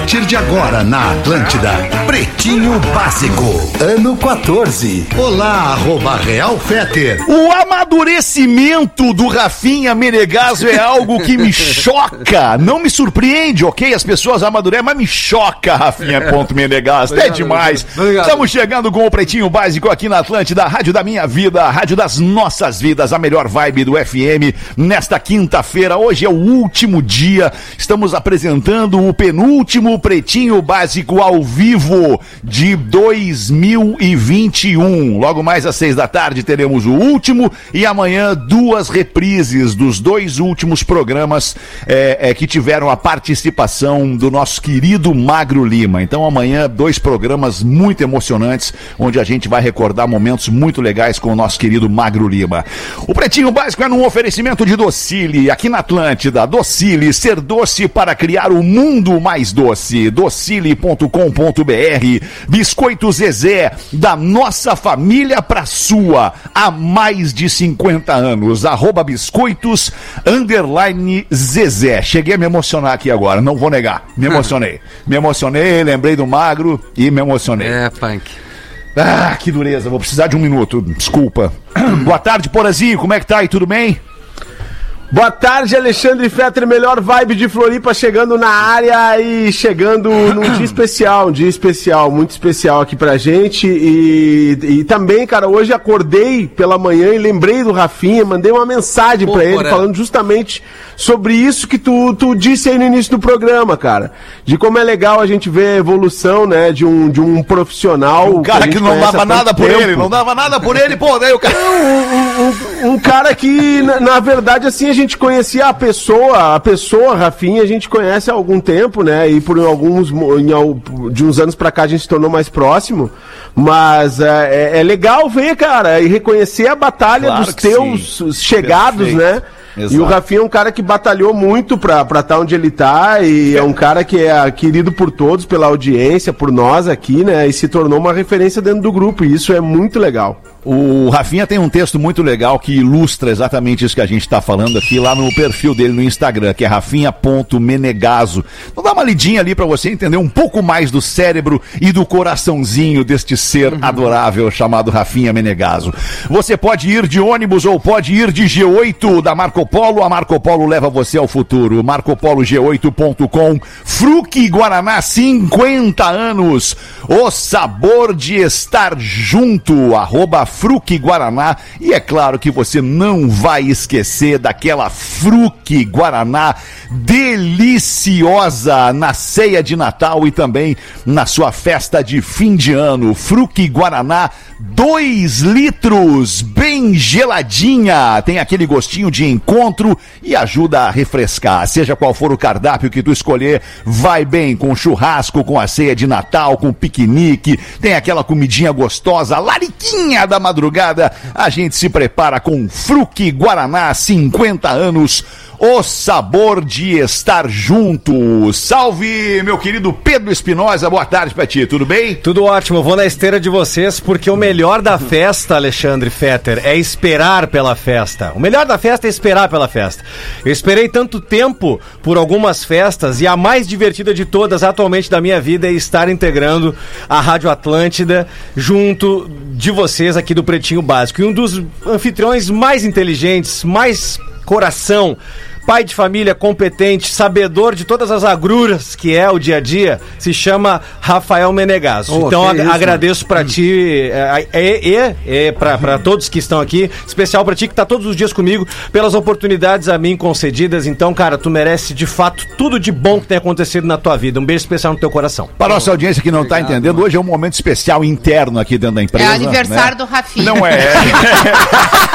A partir de agora na Atlântida, Pretinho Básico, ano 14. Olá, arroba Real Feter. O amadurecimento do Rafinha Menegaso é algo que me choca. Não me surpreende, ok? As pessoas amadurecem, mas me choca, Rafinha ponto Menegaso. É demais. Estamos chegando com o Pretinho Básico aqui na Atlântida, rádio da minha vida, a rádio das nossas vidas, a melhor vibe do FM. Nesta quinta-feira, hoje é o último dia, estamos apresentando o penúltimo Pretinho Básico ao vivo de 2021. Logo mais às seis da tarde teremos o último e amanhã duas reprises dos dois últimos programas é, é, que tiveram a participação do nosso querido Magro Lima. Então amanhã dois programas muito emocionantes onde a gente vai recordar momentos muito legais com o nosso querido Magro Lima. O Pretinho Básico é num oferecimento de Docile, aqui na Atlântida. Docile, ser doce para criar o mundo mais doce. docile.com.br Biscoito Zezé, da nossa família pra sua, há mais de 50 anos. Arroba biscoitos, underline Zezé. Cheguei a me emocionar aqui agora, não vou negar. Me emocionei. me emocionei, lembrei do magro e me emocionei. É, punk. Ah, que dureza, vou precisar de um minuto, desculpa. Boa tarde, Porazinho, como é que tá aí, tudo bem? Boa tarde, Alexandre Fetter, melhor vibe de Floripa chegando na área e chegando num dia especial, um dia especial, muito especial aqui pra gente. E, e também, cara, hoje acordei pela manhã e lembrei do Rafinha, mandei uma mensagem Pô, pra ele falando justamente sobre isso que tu, tu disse aí no início do programa, cara. De como é legal a gente ver a evolução, né, de um, de um profissional. Um cara que, que não dava nada por tempo. ele, não dava nada por ele, pô, daí o cara. Um, um, um cara que, na, na verdade, assim, a gente gente conhecia a pessoa, a pessoa, Rafinha, a gente conhece há alguns tempo, né? E por alguns em, de uns anos para cá a gente se tornou mais próximo. Mas é, é, é legal ver, cara, e reconhecer a batalha claro dos teus sim. chegados, Perfeito. né? Exato. E o Rafinha é um cara que batalhou muito pra estar tá onde ele tá e é um cara que é querido por todos, pela audiência, por nós aqui, né? E se tornou uma referência dentro do grupo e isso é muito legal. O Rafinha tem um texto muito legal que ilustra exatamente isso que a gente está falando aqui lá no perfil dele no Instagram, que é rafinha.menegaso. Então dá uma lidinha ali para você entender um pouco mais do cérebro e do coraçãozinho deste ser uhum. adorável chamado Rafinha Menegaso. Você pode ir de ônibus ou pode ir de G8 da Marco Polo. A Marco Polo leva você ao futuro. MarcoPoloG8.com. Fruque Guaraná, 50 anos. O sabor de estar junto. Arroba Fruque Guaraná. E é claro que você não vai esquecer daquela Fruque Guaraná deliciosa na ceia de Natal e também na sua festa de fim de ano. Fruque Guaraná, 2 litros, bem geladinha. Tem aquele gostinho de encontro e ajuda a refrescar. Seja qual for o cardápio que tu escolher, vai bem com churrasco, com a ceia de Natal, com piquenique. Tem aquela comidinha gostosa, lariquinha da madrugada. A gente se prepara com Fruque Guaraná, 50 anos o sabor de estar junto. Salve, meu querido Pedro Espinosa, boa tarde pra ti, tudo bem? Tudo ótimo, vou na esteira de vocês, porque o melhor da festa, Alexandre Fetter, é esperar pela festa. O melhor da festa é esperar pela festa. Eu esperei tanto tempo por algumas festas e a mais divertida de todas atualmente da minha vida é estar integrando a Rádio Atlântida junto de vocês aqui do Pretinho Básico. E um dos anfitriões mais inteligentes, mais coração, pai de família competente, sabedor de todas as agruras que é o dia a dia, se chama Rafael Menegaso. Oh, então ag isso, agradeço para ti é, e é, é, é, para todos que estão aqui, especial para ti que tá todos os dias comigo, pelas oportunidades a mim concedidas. Então, cara, tu merece de fato tudo de bom que tem acontecido na tua vida. Um beijo especial no teu coração. Para nossa audiência que não está entendendo, hoje é um momento especial interno aqui dentro da empresa. É aniversário né? do Rafinha. Não é.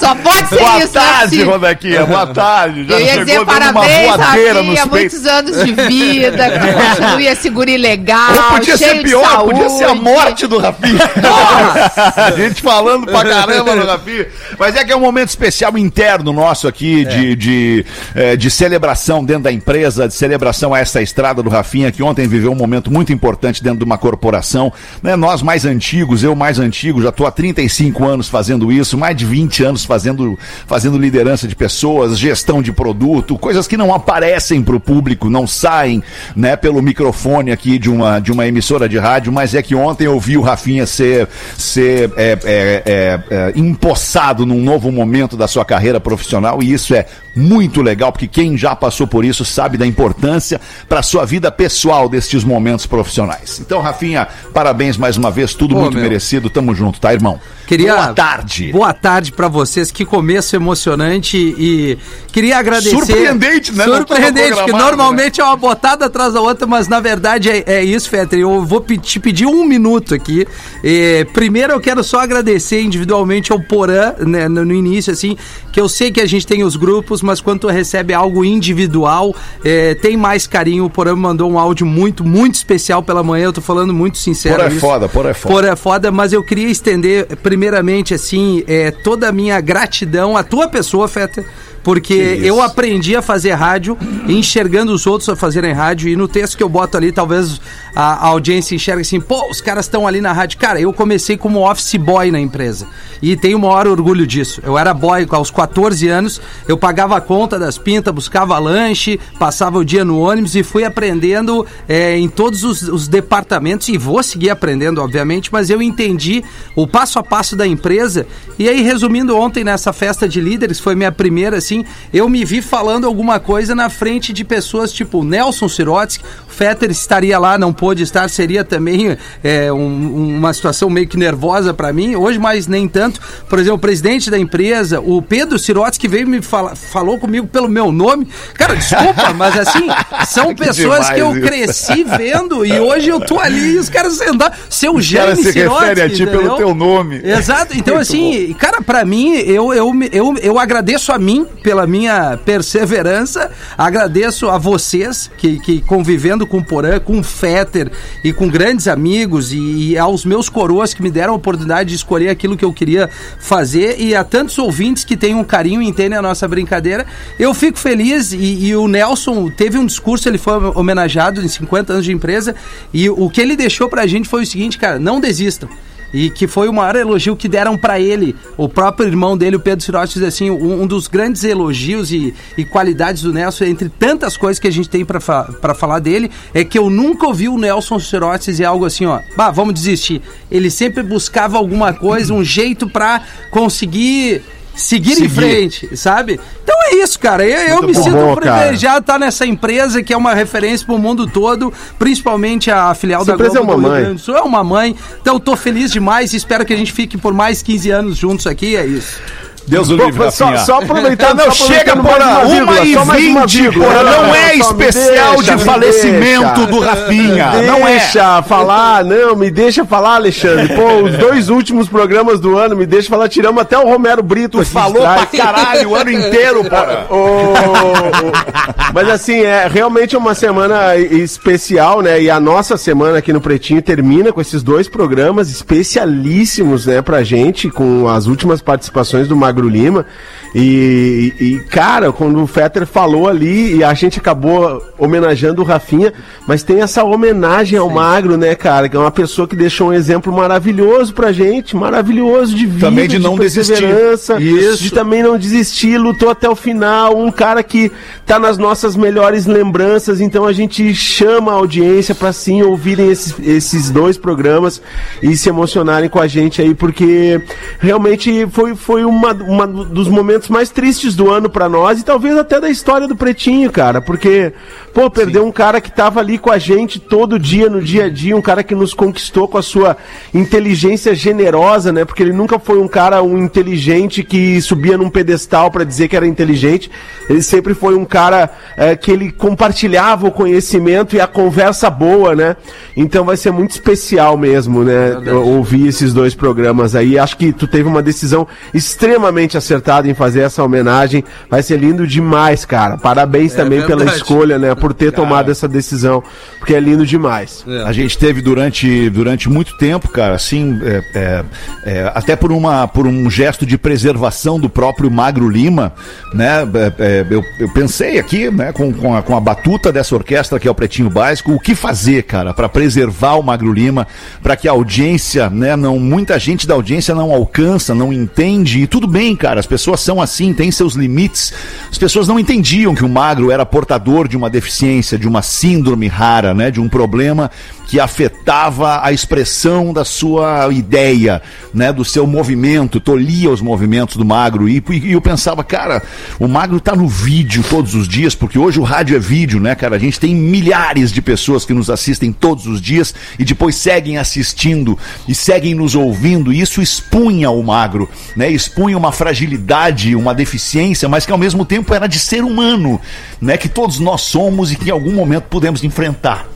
Só pode ser Boa isso, tarde, né, Zequinha. Boa tarde. Já Eu ia dizer parabéns, Rafinha, nos peitos. muitos anos de vida, que continue esse guri legal, Ou podia cheio ser de pior, saúde. podia ser a morte do Rafinha. a gente falando pra caramba do Rafinha. Mas é que é um momento especial interno nosso aqui de, de, eh, de celebração dentro da empresa, de celebração a essa estrada do Rafinha, que ontem viveu um momento muito importante dentro de uma corporação. Né? Nós mais antigos, eu mais antigo, já estou há 35 anos fazendo isso, mais de 20 anos fazendo, fazendo liderança de pessoas, gestão de produto, coisas que não aparecem para o público, não saem né, pelo microfone aqui de uma, de uma emissora de rádio, mas é que ontem eu vi o Rafinha ser, ser é, é, é, é, empossado num novo momento da sua carreira profissional e isso é muito legal, porque quem já passou por isso sabe da importância para a sua vida pessoal destes momentos profissionais. Então, Rafinha, parabéns mais uma vez, tudo Ô, muito meu. merecido, tamo junto, tá, irmão? Queria... Boa tarde. Boa tarde pra vocês. Que começo emocionante e queria agradecer. Surpreendente, né? Surpreendente, que programado, normalmente é uma botada atrás da outra, mas na verdade é, é isso, Fetter. Eu vou te pedir um minuto aqui. Eh, primeiro eu quero só agradecer individualmente ao Porã, né, no, no início, assim, que eu sei que a gente tem os grupos, mas quando tu recebe algo individual, eh, tem mais carinho. O Porã me mandou um áudio muito, muito especial pela manhã. Eu tô falando muito sincero. Porã é foda, Porã é foda. Porã é foda, mas eu queria estender, primeiramente, assim, é, toda a minha gratidão à tua pessoa, Seite Porque eu aprendi a fazer rádio enxergando os outros a fazerem rádio. E no texto que eu boto ali, talvez a, a audiência enxergue assim: pô, os caras estão ali na rádio. Cara, eu comecei como office boy na empresa. E tenho o maior orgulho disso. Eu era boy aos 14 anos, eu pagava a conta das pintas, buscava lanche, passava o dia no ônibus e fui aprendendo é, em todos os, os departamentos. E vou seguir aprendendo, obviamente, mas eu entendi o passo a passo da empresa. E aí, resumindo, ontem nessa festa de líderes, foi minha primeira, assim, eu me vi falando alguma coisa na frente de pessoas tipo Nelson Sirotsky, o Fetter estaria lá, não pôde estar, seria também é, um- uma situação meio que nervosa para mim, hoje mais nem tanto. Por exemplo, o presidente da empresa, o Pedro Sirotsky veio me fala, falou comigo pelo meu nome. Cara, desculpa, mas assim, são Que pessoas que eu demais cresci vendo e hoje eu tô ali e os caras sentaram. Seu Os Jaime se Sirotsky, referem a ti pelo teu nome. Exato. Então, Muito assim, cara, pra mim, eu, eu, eu, eu agradeço a mim pela minha perseverança, agradeço a vocês que, que convivendo com o Porã, com o Fetter e com grandes amigos e, e aos meus coroas que me deram a oportunidade de escolher aquilo que eu queria fazer e a tantos ouvintes que têm um carinho e entendem a nossa brincadeira. Eu fico feliz e, e o Nelson teve um discurso, ele foi homenageado em 50 anos de empresa e o que ele deixou pra gente foi o seguinte, cara, não desistam. E que foi o maior elogio que deram pra ele. O próprio irmão dele, o Pedro Sirotti, diz assim: um, um dos grandes elogios e, e qualidades do Nelson, entre tantas coisas que a gente tem pra fa falar dele, é que eu nunca ouvi o Nelson Sirotti dizer algo assim: ó, bah, vamos desistir. Ele sempre buscava alguma coisa, um jeito pra conseguir. Seguir, em Seguir. frente, sabe? Então é isso, cara. Eu, eu me bom. sinto Bom, privilegiado estar nessa empresa que é uma referência pro mundo todo, principalmente a filial Essa da empresa Globo é uma do Rio mãe. Grande do Sul. É uma mãe. Então eu tô feliz demais e espero que a gente fique por mais 15 anos juntos aqui. É isso. Deus o livre, só, Rafinha. só aproveitar, Não, só chega, Porã, uma e vinte. Porã, não é especial deixa, de me falecimento deixa. do Rafinha, não é. Deixa falar, não, me deixa falar, Alexandre. Pô, os dois últimos programas do ano, me deixa falar, tiramos até o Romero Brito. Tu falou pra caralho o ano inteiro, Porã. Ô, ô, Mas assim, é realmente uma semana especial, né? E a nossa semana aqui no Pretinho termina com esses dois programas especialíssimos, né, pra gente, com as últimas participações do Magro Lima. E, e, cara, quando o Fetter falou ali, e a gente acabou homenageando o Rafinha, mas tem essa homenagem ao Magro, né, cara? Que é uma pessoa que deixou um exemplo maravilhoso pra gente, maravilhoso de vida, Também de não desistir. perseverança, Isso. de também não desistir, lutou até o final, um cara que tá nas nossas melhores lembranças, então a gente chama a audiência para sim ouvirem esses, esses dois programas e se emocionarem com a gente aí, porque realmente foi, foi uma, uma dos momentos mais tristes do ano para nós e talvez até da história do Pretinho, cara, porque Pô, perdeu um cara que tava ali com a gente todo dia, no dia a dia, um cara que nos conquistou com a sua inteligência generosa, né? Porque ele nunca foi um cara, um inteligente que subia num pedestal para dizer que era inteligente. Ele sempre foi um cara é, que ele compartilhava o conhecimento e a conversa boa, né? Então vai ser muito especial mesmo, né? Ouvir esses dois programas aí. Acho que tu teve uma decisão extremamente acertada em fazer essa homenagem. Vai ser lindo demais, cara. Parabéns É também pela verdade. escolha, né? Por ter tomado essa decisão. Porque é lindo demais. A gente teve durante, durante muito tempo, cara, assim, é, é, é, até por, uma, por um gesto de preservação do próprio Magro Lima, né? é, é, eu, eu pensei aqui, né, com, com, a, com a batuta dessa orquestra que é o Pretinho Básico, o que fazer, cara, para preservar o Magro Lima, para que a audiência, né, não, muita gente da audiência não alcança, não entende, e tudo bem, cara, as pessoas são assim, têm seus limites. As pessoas não entendiam que o Magro era portador de uma deficiência, de uma síndrome rara, né, de um problema que afetava a expressão da sua ideia, né, do seu movimento, tolhia os movimentos do magro. E, e eu pensava, cara, o magro tá no vídeo todos os dias, porque hoje o rádio é vídeo, né, cara? A gente tem milhares de pessoas que nos assistem todos os dias e depois seguem assistindo e seguem nos ouvindo. E isso expunha o magro, né? Expunha uma fragilidade, uma deficiência, mas que ao mesmo tempo era de ser humano, né? Que todos nós somos e que em algum momento podemos enfrentar.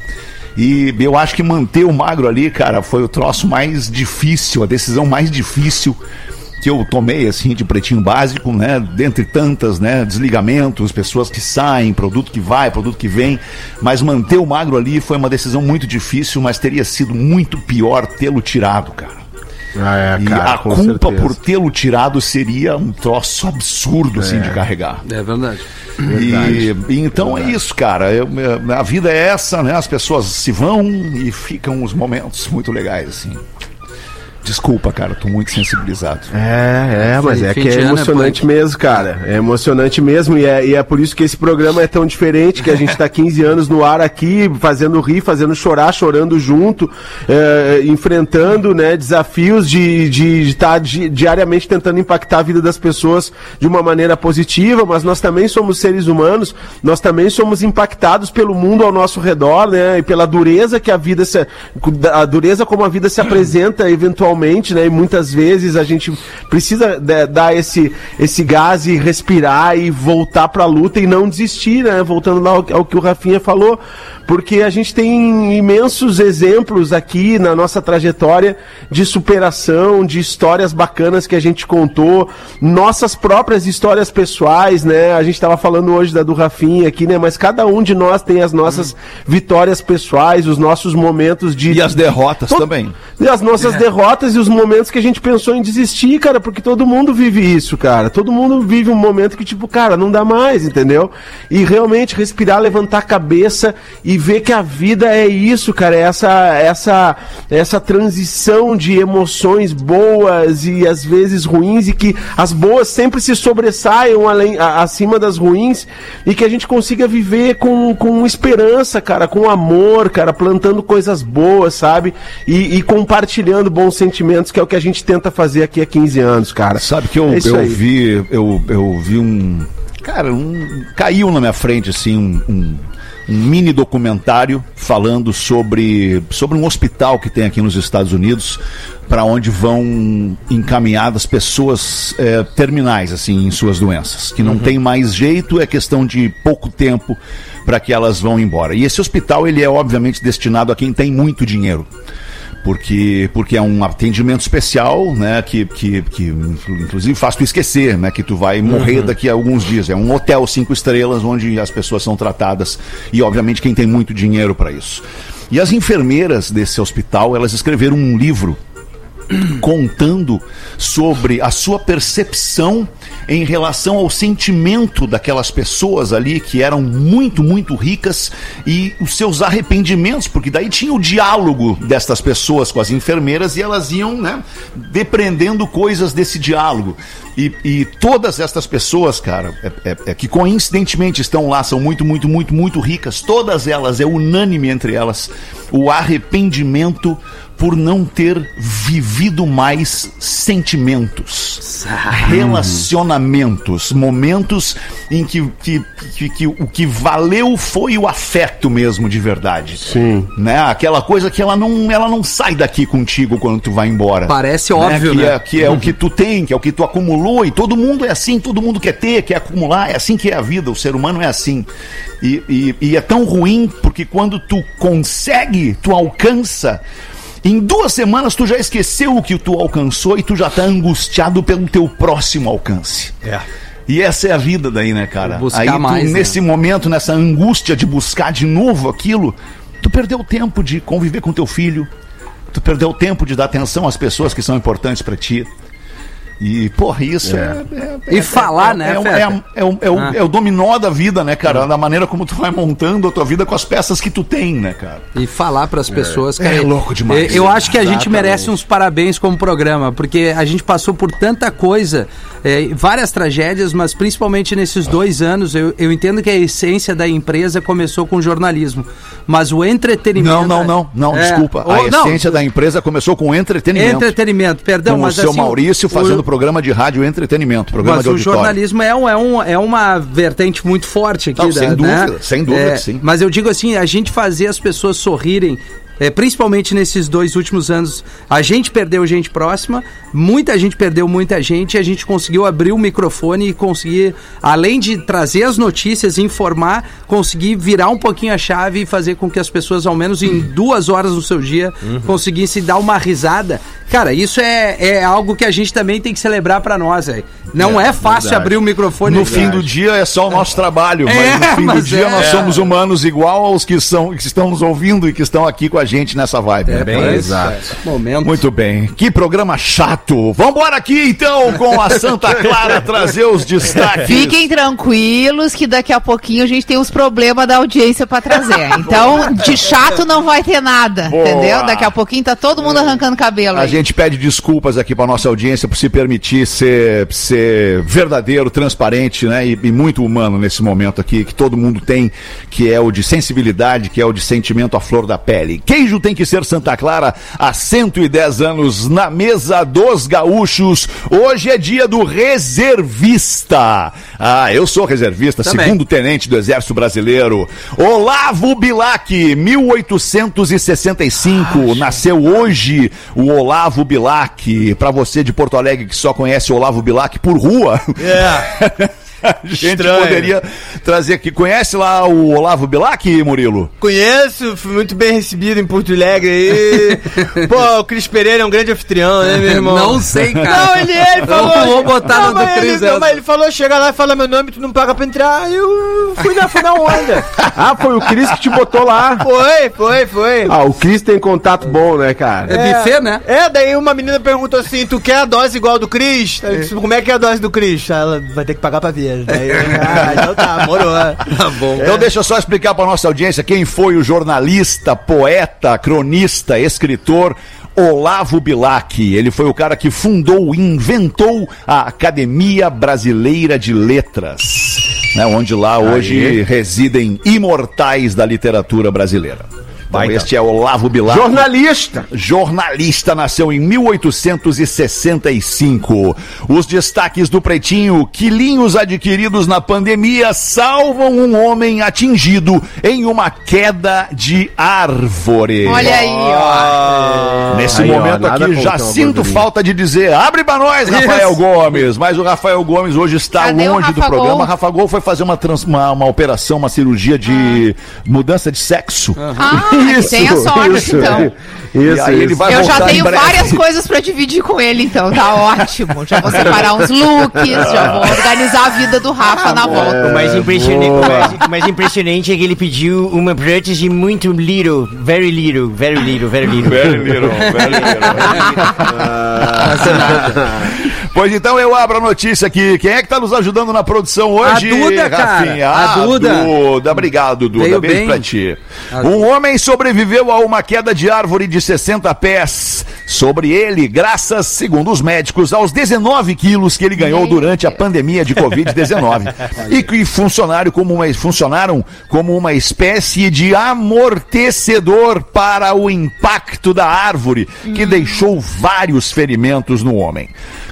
E eu acho que manter o magro ali, cara, foi o troço mais difícil, a decisão mais difícil que eu tomei, assim, de pretinho básico, né? Dentre tantas, né? Desligamentos, pessoas que saem, produto que vai, produto que vem. Mas manter o magro ali foi uma decisão muito difícil, mas teria sido muito pior tê-lo tirado, cara. Ah, é, E a culpa por tê-lo tirado seria um troço absurdo, assim, de carregar. É verdade. E, e então é isso, cara. Eu- eu- a vida é essa, né? As pessoas se vão e ficam os momentos muito legais, assim. Desculpa, cara, tô muito sensibilizado. É, é, mas é que de é é emocionante mesmo, cara. É emocionante mesmo e é, e é por isso que esse programa é tão diferente, que a gente tá 15 anos no ar aqui, fazendo rir, fazendo chorar, chorando junto, é, enfrentando, né, desafios de de estar diariamente tentando impactar a vida das pessoas de uma maneira positiva, mas nós também somos seres humanos, nós também somos impactados pelo mundo ao nosso redor, né, e pela dureza que a vida se, a dureza como a vida se apresenta eventualmente, né, e muitas vezes a gente precisa de- dar esse esse gás e respirar e voltar pra luta e não desistir, né, voltando lá ao, ao que o Rafinha falou, porque a gente tem imensos exemplos aqui na nossa trajetória de superação, de histórias bacanas que a gente contou, nossas próprias histórias pessoais, né? A gente estava falando hoje da do Rafinha aqui, né? Mas cada um de nós tem as nossas vitórias pessoais, os nossos momentos de E as derrotas também. e as nossas derrotas e os momentos que a gente pensou em desistir, cara, porque todo mundo vive isso, cara. Todo mundo vive um momento que, tipo, cara, não dá mais, entendeu? E realmente respirar, levantar a cabeça e ver que a vida é isso, cara. É essa, essa, essa transição de emoções boas e às vezes ruins e que as boas sempre se sobressaiam além, a- acima das ruins e que a gente consiga viver com, com esperança, cara, com amor, cara, plantando coisas boas, sabe? E, e compartilhando bons sentimentos, que é o que a gente tenta fazer aqui há 15 anos, cara. Sabe que eu, É eu aí. vi, eu, eu vi um. Cara, um, caiu na minha frente, assim, um, um, um mini documentário falando sobre, sobre um hospital que tem aqui nos Estados Unidos, para onde vão encaminhadas pessoas é, terminais, assim, em suas doenças, que não Uhum. tem mais jeito, é questão de pouco tempo para que elas vão embora. E esse hospital, ele é obviamente destinado a quem tem muito dinheiro porque porque é um atendimento especial, né, que, que, que inclusive faz tu esquecer, né, que tu vai morrer daqui a alguns dias. É um hotel cinco estrelas onde as pessoas são tratadas e obviamente quem tem muito dinheiro para isso. E as enfermeiras desse hospital, elas escreveram um livro contando sobre a sua percepção em relação ao sentimento daquelas pessoas ali que eram muito, muito ricas e os seus arrependimentos, porque daí tinha o diálogo destas pessoas com as enfermeiras e elas iam, né, depreendendo coisas desse diálogo. E, e todas estas pessoas, cara, é, é- é que coincidentemente estão lá, são muito, muito, muito, muito ricas, todas elas, é unânime entre elas, o arrependimento por não ter vivido mais sentimentos. relacionamentos, momentos em que, que, que, que o que valeu foi o afeto mesmo de verdade. Sim. Né? Aquela coisa que ela não, ela não sai daqui contigo quando tu vai embora. Parece óbvio, que né? É, que é o que tu tem, que é o que tu acumulou, e todo mundo é assim, todo mundo quer ter, quer acumular, é assim que é a vida, o ser humano é assim. E, e, e é tão ruim porque quando tu consegue, tu alcança. Em duas semanas tu já esqueceu o que tu alcançou e tu já tá angustiado pelo teu próximo alcance. É. E essa é a vida daí, né, cara? Buscar Aí tu, mais, né? nesse momento, nessa angústia de buscar de novo aquilo, tu perdeu o tempo de conviver com teu filho, tu perdeu o tempo de dar atenção às pessoas que são importantes pra ti. E, porra, isso é. é- E é- falar, é- né, É, é, é, é é o dominó da vida, né, cara? Da maneira como tu vai montando a tua vida com as peças que tu tem, né, cara? E falar pras pessoas, cara. É louco demais. Eu, eu acho que a gente merece uns parabéns como programa, porque a gente passou por tanta coisa, é, várias tragédias, mas principalmente nesses dois anos, eu, eu entendo que a essência da empresa começou com o jornalismo. Mas o entretenimento. Não, não, não, não, É, desculpa. A ou- não, essência da empresa começou com entretenimento. Entretenimento, perdão, com mas o seu assim, Maurício o- fazendo programa de rádio entretenimento, programa Mas de o auditório. jornalismo é, um, é, um, é uma vertente muito forte aqui. Não, da- sem né? dúvida, sem dúvida É, que sim. Mas eu digo assim, a gente fazer as pessoas sorrirem, é, principalmente nesses dois últimos anos, a gente perdeu gente próxima, muita gente perdeu muita gente, e a gente conseguiu abrir o microfone e conseguir, além de trazer as notícias, informar, conseguir virar um pouquinho a chave e fazer com que as pessoas, ao menos em duas horas do seu dia, Uhum. conseguissem dar uma risada. Cara, isso é, é algo que a gente também tem que celebrar pra nós, velho. Não é, fácil abrir o microfone. No fim do dia é só o nosso trabalho, mas É, no fim do dia é. nós somos humanos igual aos que, são, que estão nos ouvindo e que estão aqui com a gente nessa vibe. né? bem isso. é. momento. Muito bem. Que programa chato. Vambora aqui então com a Santa Clara trazer os destaques. Fiquem tranquilos que daqui a pouquinho a gente tem os problemas da audiência pra trazer. Então, de chato não vai ter nada, Boa. entendeu? Daqui a pouquinho tá todo mundo arrancando cabelo A aí. gente pede desculpas aqui para nossa audiência por se permitir ser, ser verdadeiro, transparente, né? E, e muito humano nesse momento aqui, que todo mundo tem, que é o de sensibilidade, que é o de sentimento à flor da pele. Queijo tem que ser Santa Clara há 110 anos na mesa dos gaúchos. Hoje é dia do reservista. Ah, eu sou reservista, Também. segundo tenente do Exército Brasileiro. Olavo Bilac, 1865. Nasceu hoje o Olavo Bilac. Pra você de Porto Alegre que só conhece o Olavo Bilac por rua. É. A gente Estranho. poderia trazer aqui. Conhece lá o Olavo Bilac, Murilo? Conheço, fui muito bem recebido em Porto Alegre aí. Pô, o Cris Pereira é um grande anfitrião, né, meu irmão? Não sei, cara. Não, ele, ele falou. Eu vou botar não, no mas do Cris ele, não, mas ele falou: chega lá e fala meu nome, tu não paga pra entrar. Aí eu fui na, fui na onda. Ah, foi o Cris que te botou lá. Foi, foi, foi. Ah, o Cris tem contato bom, né, cara? É buffet, né? É, daí uma menina perguntou assim: tu quer a dose igual do Cris? Disse, Como é que é a dose do Cris? Ela vai ter que pagar pra ver. Daí, ah, então tá, morou. Tá bom. Então deixa eu só explicar para nossa audiência quem foi o jornalista, poeta, cronista, escritor Olavo Bilac. Ele foi o cara que fundou e inventou a Academia Brasileira de Letras, né, onde lá hoje residem imortais da literatura brasileira. Então, este é Olavo Bilac. Jornalista. Jornalista nasceu em 1865. Os destaques do Pretinho: quilinhos adquiridos na pandemia salvam um homem atingido em uma queda de árvore. Olha aí, ó. Nesse Aí, ó, momento nada aqui, já sinto falta de dizer, abre pra nós, Rafael Gomes. Mas o Rafael Gomes hoje está Cadê longe do programa. Gol? Rafa Gol foi fazer uma, trans- uma, uma operação, uma cirurgia de mudança de sexo. Ah, que tenha sorte, então. Isso, E aí ele isso. vai Eu já tenho várias coisas pra dividir com ele, então tá ótimo. Já vou separar uns looks, já vou organizar a vida do Rafa na volta. O mais, impressionante, o, mais, o mais impressionante é que ele pediu uma prótese muito little, very little, very little, very little. Very little, very Pois então eu abro a notícia aqui. Quem é que tá nos ajudando na produção hoje? A Duda, cara. Rafinha? A Ah, Duda. Duda. Obrigado, Duda. Veio Beijo bem. pra ti. Um homem sobreviveu a uma queda de árvore de 60 pés. sobre ele, graças, segundo os médicos, aos 19 quilos que ele ganhou Meu durante a pandemia de Covid-19 e que funcionaram como, uma, funcionaram como uma espécie de amortecedor para o impacto da árvore, que deixou vários ferimentos no homem.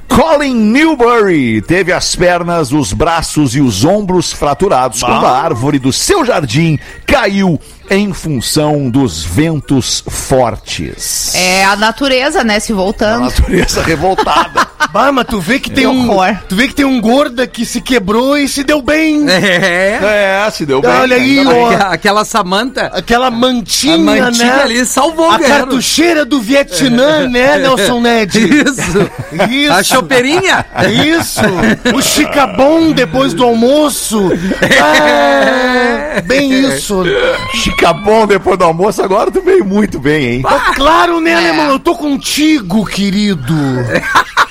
Colin Newbury teve as pernas, os braços e os ombros fraturados quando a árvore do seu jardim caiu em função dos ventos fortes. É a natureza, né, se A voltando. natureza revoltada. Bah, mas tu vê que tem um. horror. Tu vê que tem um gorda que se quebrou e se deu bem. É. é, se deu bem. Olha aí, ó. Aquela- Samanta. Aquela mantinha, A mantinha né? ali salvou A o guerreiro. cartucheira do Vietnã, né, Nelson Ned? Isso. Isso. A chopeirinha. Isso! O chicabom depois do almoço! Ah, bem isso! Chicabom depois do almoço, agora tu veio muito bem, hein? Ah, claro, né, alemão? Eu tô contigo, querido!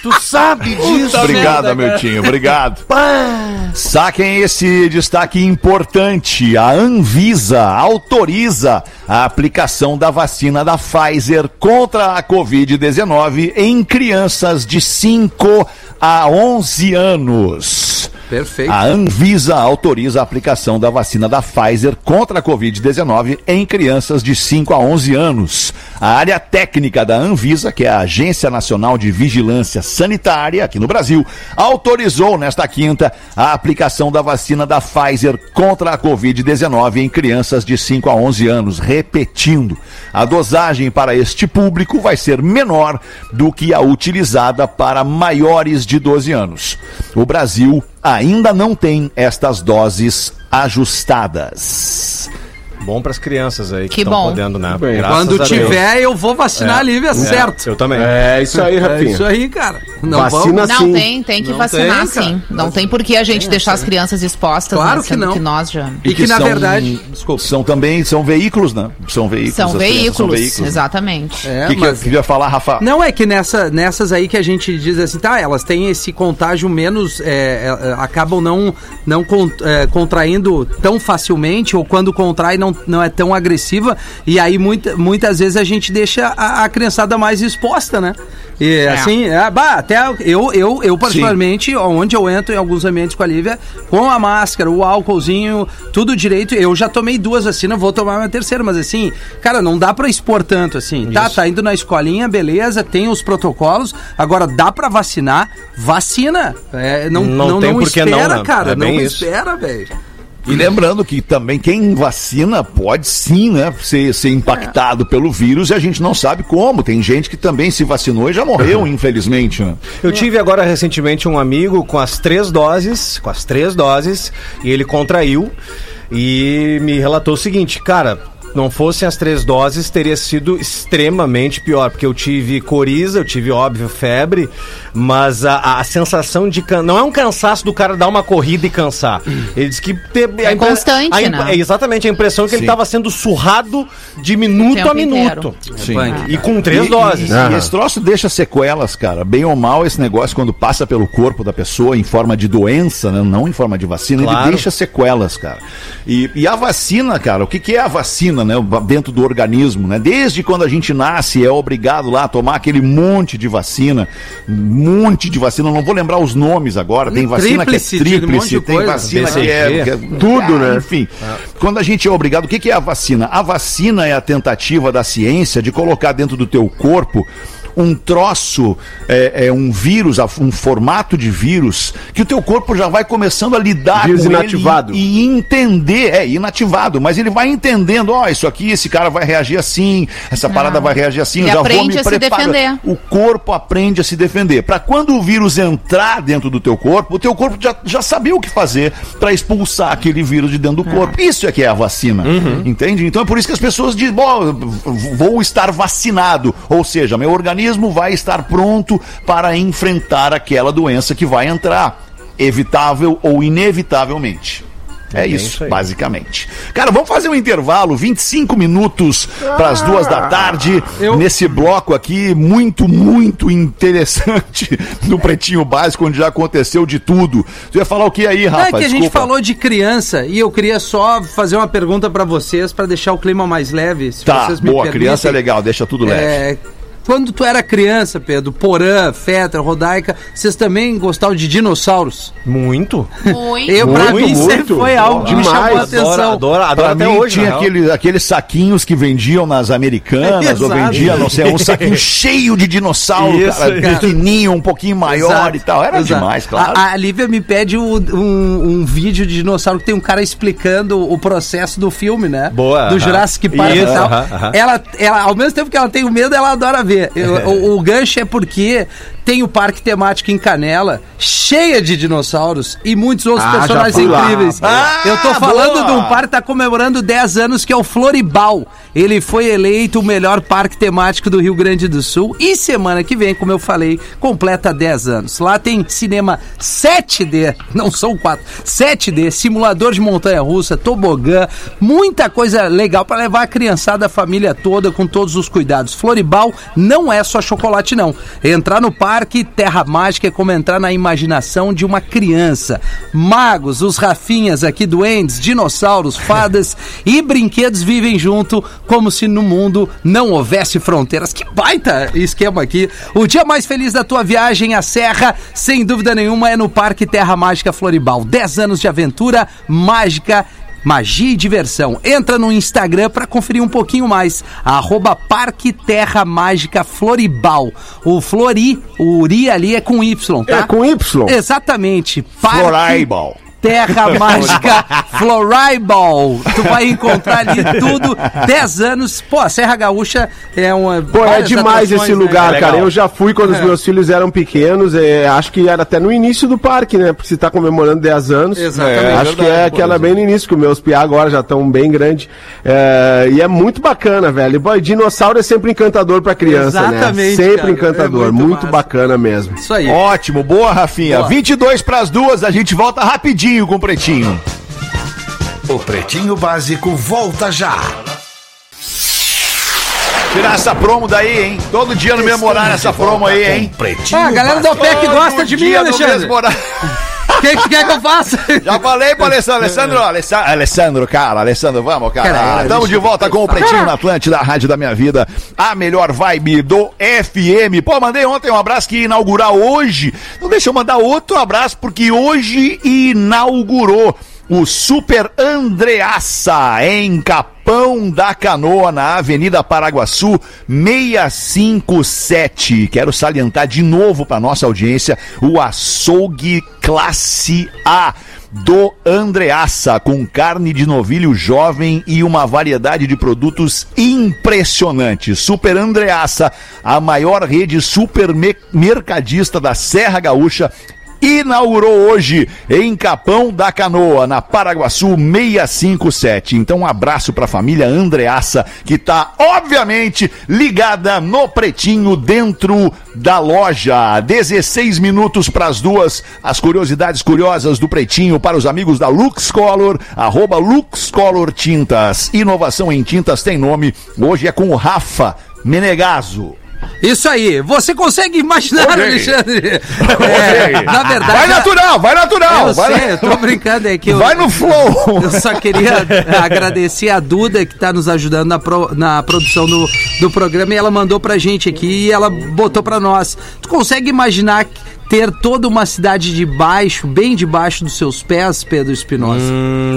Tu sabe disso! Obrigado, Miltinho, obrigado. Pá. Saquem esse destaque importante. A Anvisa autoriza a aplicação da vacina da Pfizer contra a Covid-19 em crianças de 5 a 11 anos. Perfeito. A Anvisa autoriza a aplicação da vacina da Pfizer contra a Covid-19 em crianças de 5 a 11 anos. A área técnica da Anvisa, que é a Agência Nacional de Vigilância Sanitária aqui no Brasil, autorizou nesta quinta a aplicação da vacina da Pfizer contra a Covid-19 em crianças de 5 a 11 anos. Repetindo, a dosagem para este público vai ser menor do que a utilizada para maiores de 12 anos. O Brasil ainda não tem estas doses ajustadas. Bom pras crianças aí que Que estão bom. podendo, né? Bem, Quando a Deus. tiver, eu vou vacinar É. a Lívia, certo. Eu também. É isso aí, É Rafinha. isso aí, cara. Não Vacina Não, sim. tem, tem que Não vacinar tem, sim. Não tem por que a gente deixar as crianças expostas, Claro né, que não. que nós já... E que, na verdade. Desculpa. São também são veículos, né? São veículos. São as crianças veículos, exatamente. É, O que, que mas- eu queria falar, Rafa? Não, é que nessa, nessas aí que a gente diz assim, tá, elas têm esse contágio menos, é, é, acabam não, não con- é, contraindo tão facilmente, ou quando contrai não, não é tão agressiva, e aí muita, muitas vezes a gente deixa a, a criançada mais exposta, né? E assim, é, bah, até eu, eu, eu particularmente, onde eu entro em alguns ambientes com a Lívia, com a máscara, o álcoolzinho, tudo direito, eu já tomei duas vacinas, vou tomar uma terceira, mas assim, cara, não dá pra expor tanto assim. Tá, tá indo na escolinha, beleza, tem os protocolos, agora dá pra vacinar, vacina. É, não, Não não, tem não espera, não, né? cara, É não isso. espera, velho. E lembrando que também quem vacina pode sim, né, ser, ser impactado pelo vírus e a gente não sabe como. Tem gente que também se vacinou e já morreu, infelizmente. Né? Eu tive agora recentemente um amigo com as três doses, com as três doses, e ele contraiu e me relatou o seguinte, cara. Não fossem as três doses, teria sido extremamente pior, porque eu tive coriza, eu tive, óbvio, febre, mas a, a sensação de. Can... Não é um cansaço do cara dar uma corrida e cansar. Ele disse que. Te... É constante, a imp- né? É exatamente a impressão que ele Sim. estava sendo surrado de minuto a minuto. Sim. E com três E- doses. E, e esse troço deixa sequelas, cara. Bem ou mal, esse negócio, quando passa pelo corpo da pessoa em forma de doença, né? não em forma de vacina, Claro. ele deixa sequelas, cara. E, e a vacina, cara, o que, que é a vacina, né? Dentro do organismo, né? Desde quando a gente nasce, é obrigado lá a tomar aquele monte de vacina, um monte de vacina, não vou lembrar os nomes agora. Tem vacina Tríplice, que é um tríplice, de tem coisa. vacina que BCG. é, que é Tudo, né? Enfim, quando a gente é obrigado, o que, que é a vacina? A vacina é a tentativa da ciência de colocar dentro do teu corpo um troço, é, é um vírus, um formato de vírus, que o teu corpo já vai começando a lidar Vírus com inativado. ele e, e entender, é inativado, mas ele vai entendendo, ó, isso aqui, esse cara vai reagir assim, essa parada vai reagir assim, Ele eu já vou aprende me a se preparar. defender. O corpo aprende a se defender. Para quando o vírus entrar dentro do teu corpo, o teu corpo já, já sabia o que fazer para expulsar aquele vírus de dentro do corpo. Isso é que é a vacina. Entende? Então é por isso que as pessoas dizem, "Bom, vou estar vacinado. Ou seja, meu organismo vai estar pronto para enfrentar aquela doença que vai entrar. Evitável ou inevitavelmente. É bem isso, basicamente. Cara, vamos fazer um intervalo, 25 minutos para as duas da tarde, eu- nesse bloco aqui, muito, muito interessante do Pretinho Básico, onde já aconteceu de tudo. Tu ia falar o que aí, Não, Rafa? é que a gente falou de criança e eu queria só fazer uma pergunta pra vocês pra deixar o clima mais leve, se Tá, vocês me boa, permitem. criança é legal, deixa tudo leve. É, quando tu era criança, Pedro, Porã, Fetra, Rodaica, vocês também gostavam de dinossauros? Muito. Muito. Eu, pra Muito, mim, sempre muito. foi algo que me Demais. chamou a atenção. Adoro, adoro Pra até mim hoje. tinha na real. aquele, aqueles saquinhos que vendiam nas americanas, ou vendia, não sei, um saquinho cheio de dinossauro, Isso, cara, cara. pequenininho, um pouquinho maior Exato, e tal. Era exato. demais, claro. A, a Lívia me pede um, um, um vídeo de dinossauro que tem um cara explicando o processo do filme, né? Boa, Do aham. Jurassic Park Isso, e tal. aham, aham. Ela, ela, ao mesmo tempo que ela tem o medo, ela adora ver. Eu- o, o gancho é porque tem o parque temático em Canela, cheia de dinossauros e muitos outros Ah, personagens incríveis. Ah, Eu tô falando boa. de um parque que tá comemorando 10 anos, que é o Floribal. Ele foi eleito o melhor parque temático do Rio Grande do Sul. E semana que vem, como eu falei, completa 10 anos. Lá tem cinema 7D, não são 4, 7D, simulador de montanha-russa, tobogã, muita coisa legal para levar a criançada, a família toda, com todos os cuidados. Floribal não é só chocolate, não. Entrar no parque Terra Mágica é como entrar na imaginação de uma criança. Magos, os Rafinhas aqui, duendes, dinossauros, fadas e brinquedos vivem junto como se no mundo não houvesse fronteiras. Que baita esquema aqui. O dia mais feliz da tua viagem à Serra, sem dúvida nenhuma, é no Parque Terra Mágica Floribal. 10 anos de aventura mágica Magia e diversão. Entra no Instagram para conferir um pouquinho mais. Arroba Parque Terra Mágica Floribal. O Flori, o Uri ali é com Y, tá? É com Y. Exatamente. Parque Floribal. Terra Mágica Floribal. Tu vai encontrar ali tudo. 10 anos. Pô, a Serra Gaúcha é uma. Pô, é demais esse né? lugar, É legal. cara. Eu já fui quando os meus filhos eram pequenos. é, acho que era até no início do parque, né? Porque você tá comemorando 10 anos. Exatamente. É, acho que é aquela bem no início, que os meus piá agora já estão bem grandes. É, e é muito bacana, velho. Boy, dinossauro é sempre encantador pra criança, Exatamente, né? Sempre cara. encantador. É muito muito massa. bacana mesmo. Isso aí. Ótimo, boa, Rafinha. Boa. 22 pras duas, a gente volta rapidinho com o Pretinho. O Pretinho Básico volta já. Tirar essa promo daí, hein? Todo dia no mesmo horário essa promo aí, hein? Pretinho Ah, a galera do. OPEC gosta de mim, Alexandre. O que que quer que eu faça? Já falei pro Alessandro, Alessandro, Alessandro, Alessandro, cara, Alessandro, vamos, cara. Estamos de volta com o Pretinho na Atlântida, a rádio da minha vida, a melhor vibe do FM. Pô, mandei ontem um abraço que ia inaugurar hoje. Não deixa eu mandar outro abraço, porque hoje inaugurou o Super Andreaça em Capão da Canoa, na Avenida Paraguaçu 657. Quero salientar de novo para nossa audiência o açougue classe A do Andreaça, com carne de novilho jovem e uma variedade de produtos impressionante. Super Andreaça, a maior rede supermercadista da Serra Gaúcha, inaugurou hoje em Capão da Canoa, na Paraguaçu 657. Então um abraço para a família Andreaça, que tá obviamente ligada no Pretinho dentro da loja. 16 minutos para as duas, as curiosidades curiosas do Pretinho para os amigos da Lux Color, arroba Lux Color Tintas. Inovação em tintas tem nome, hoje é com o Rafa Menegaso. Isso aí. Você consegue imaginar. Alexandre? É, na verdade. Vai natural, vai natural. Eu vai, sei, eu tô brincando, é que eu, vai no flow. eu só queria agradecer a Duda que tá nos ajudando na, pro- na produção do, do programa e ela mandou pra gente aqui e ela botou pra nós. Tu consegue imaginar ter toda uma cidade de baixo, bem debaixo dos seus pés, Pedro Espinosa?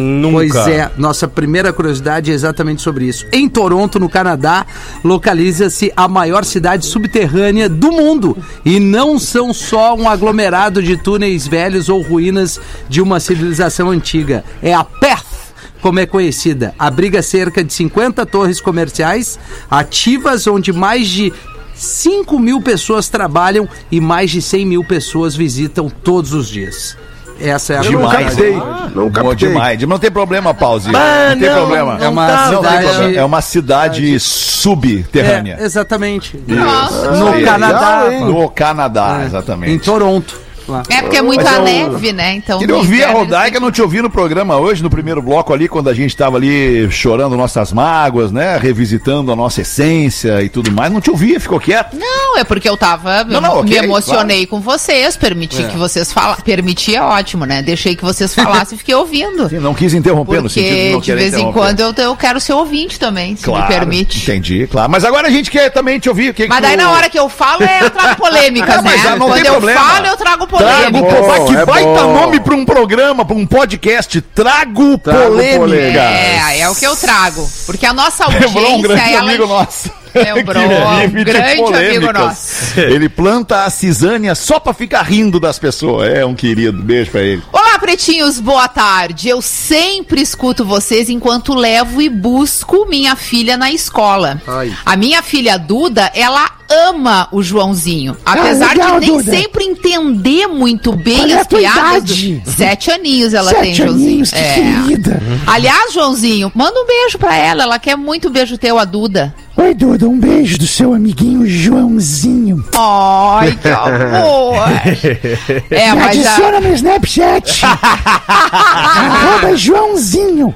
nunca. Pois é, nossa primeira curiosidade é exatamente sobre isso. Em Toronto, no Canadá, localiza-se a maior cidade subterrânea do mundo. E não são só um aglomerado de túneis velhos ou ruínas de uma civilização antiga. É a Perth como é conhecida. Abriga cerca de 50 torres comerciais ativas, onde mais de 5 mil pessoas trabalham e mais de 100 mil pessoas visitam todos os dias. Essa é a Eu não Demais, captei. hein? Não Bom, captei. demais. Não tem problema, pause. Ah, não tem não, problema. É uma Não tem cidade- problema. É uma cidade subterrânea. É, exatamente. Nossa. No Canadá. legal? No Canadá, É, Em exatamente. Toronto. Lá. É porque é muito Mas eu- leve, né? Então. Queria ouvir a Rodaica, não te ouvi no programa hoje, no primeiro bloco ali, quando a gente estava ali chorando nossas mágoas, né? Revisitando a nossa essência e tudo mais. Não te ouvia, ficou quieto. Não, é porque eu tava. Não, não, eu ok, me emocionei com vocês, permiti É. que vocês falassem. Permiti é ótimo, né? Deixei que vocês falassem e fiquei ouvindo. Sim, não quis interromper no sentido de Porque não de vez em quando eu, eu quero ser ouvinte também, se Claro, me permite. Entendi, claro. Mas agora a gente quer também te ouvir. o que Mas que daí tu- na hora que eu falo, é, eu trago polêmicas, Não, mas né? ah, não Quando tem eu problema. falo, eu trago Trago polêmica. po- bom, que é baita bom. nome pra um programa, pra um podcast. Trago, Trago polêmica. polêmica. É, é o que eu trago. Porque a nossa Lembrou um audiência, grande ela. amigo nosso. Um vive de grande amigo nosso. Ele planta a cisânia só pra ficar rindo das pessoas. É um querido. Beijo pra ele. Olá, pretinhos, boa tarde. Eu sempre escuto vocês enquanto levo e busco minha filha na escola. Ai. A minha filha Duda, ela ama o Joãozinho. Apesar legal, de nem Duda. sempre entender muito bem Qual é as a tua piadas. idade? Do... Sete aninhos ela tem, Sete Joãozinho. aninhos, que É. querida. Aliás, Joãozinho, manda um beijo pra ela. Ela quer muito beijo teu, a Duda. Oi, Duda, um beijo do seu amiguinho Joãozinho. Ai, que amor. É, Me mas a... adiciona no Snapchat. Arroba Joãozinho.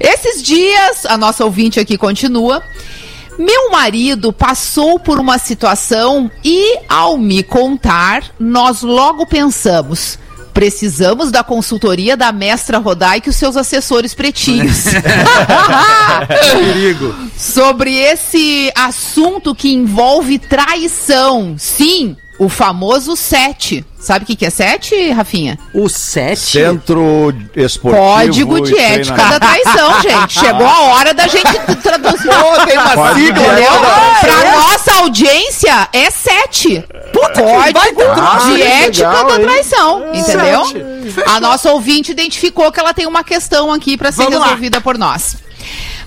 Esses dias, a nossa ouvinte aqui continua. Meu marido passou por uma situação e, ao me contar, nós logo pensamos. Precisamos da consultoria da mestra Rodai e os seus assessores pretinhos. Perigo. Sobre esse assunto que envolve traição. Sim, o famoso sete. Sabe o que, que é sete, Rafinha? O 7? Centro Esportivo. Código de ética da traição, gente. Chegou a hora da gente traduzir. tem uma sigla, de né? ética. Pra nossa audiência, é sete. Código Ah, de ética legal, da hein? traição. Entendeu? Sete. A nossa ouvinte identificou que ela tem uma questão aqui pra ser Vamos lá. resolvida por nós.